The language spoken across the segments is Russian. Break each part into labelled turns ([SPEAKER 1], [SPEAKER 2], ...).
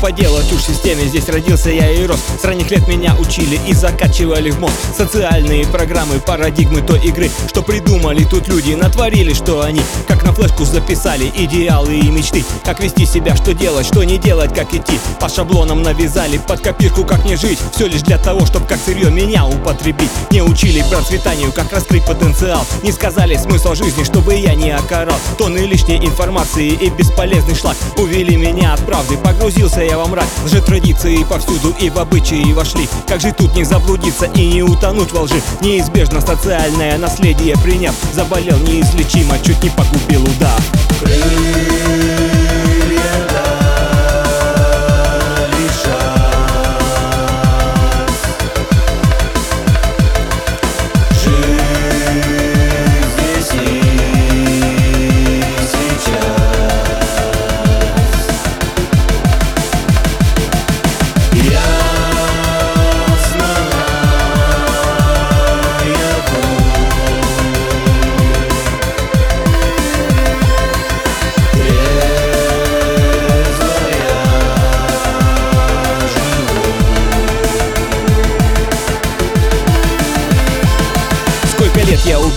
[SPEAKER 1] поделать. Уж системе Здесь родился я и рос. С ранних лет меня учили и закачивали в мозг. Социальные программы, парадигмы той игры Что придумали тут люди, натворили, что они. Как на флешку записали идеалы и мечты. Как вести себя, что делать, что не делать, как идти. По шаблонам навязали, под копирку как не жить. Все лишь для того, чтобы как сырье меня употребить. Не учили процветанию, как раскрыть потенциал. Не сказали смысл жизни, чтобы я не окорал. Тонны лишней информации и бесполезный шлак. Увели меня от правды, погрузился я во мрак Лже традиции повсюду и в обычаи вошли. Как же тут не заблудиться и не утонуть во лжи? Неизбежно социальное наследие приняв Заболел неизлечимо, чуть не погубил удар. лет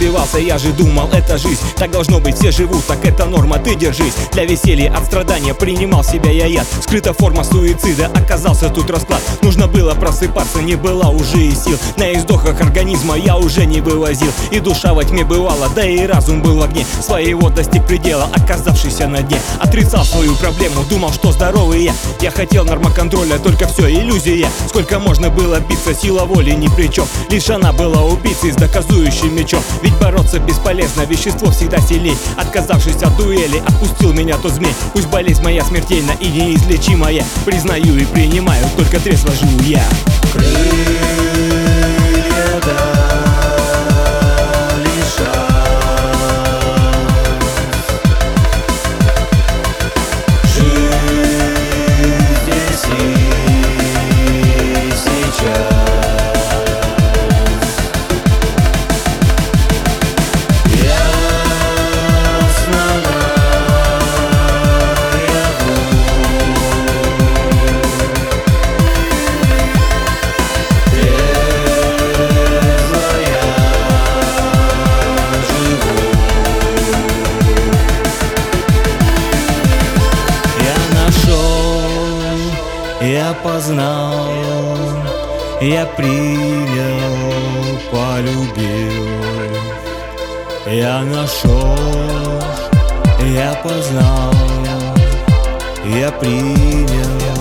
[SPEAKER 1] я убивался, я же думал, это жизнь. Так должно быть, все живут, так это норма, ты держись. Для веселья от страдания принимал себя я яд. Скрыта форма суицида, оказался тут расклад. Нужно было просыпаться, не было уже и сил. На издохах организма я уже не вывозил. И душа во тьме бывала, да и разум был в огне. Своего достиг предела, оказавшийся на дне. Отрицал свою проблему, думал, что здоровый я. Я хотел нормоконтроля, только все иллюзия. Сколько можно было биться, сила воли ни при чем Лишь она была убийцей с доказующими мечом. Ведь бороться бесполезно, вещество всегда силей Отказавшись от дуэли, отпустил меня тот змей. Пусть болезнь моя смертельна и неизлечимая. Признаю и принимаю, только трезво живу я. Крылья Я познал, я принял, полюбил. Я нашел, я познал, я принял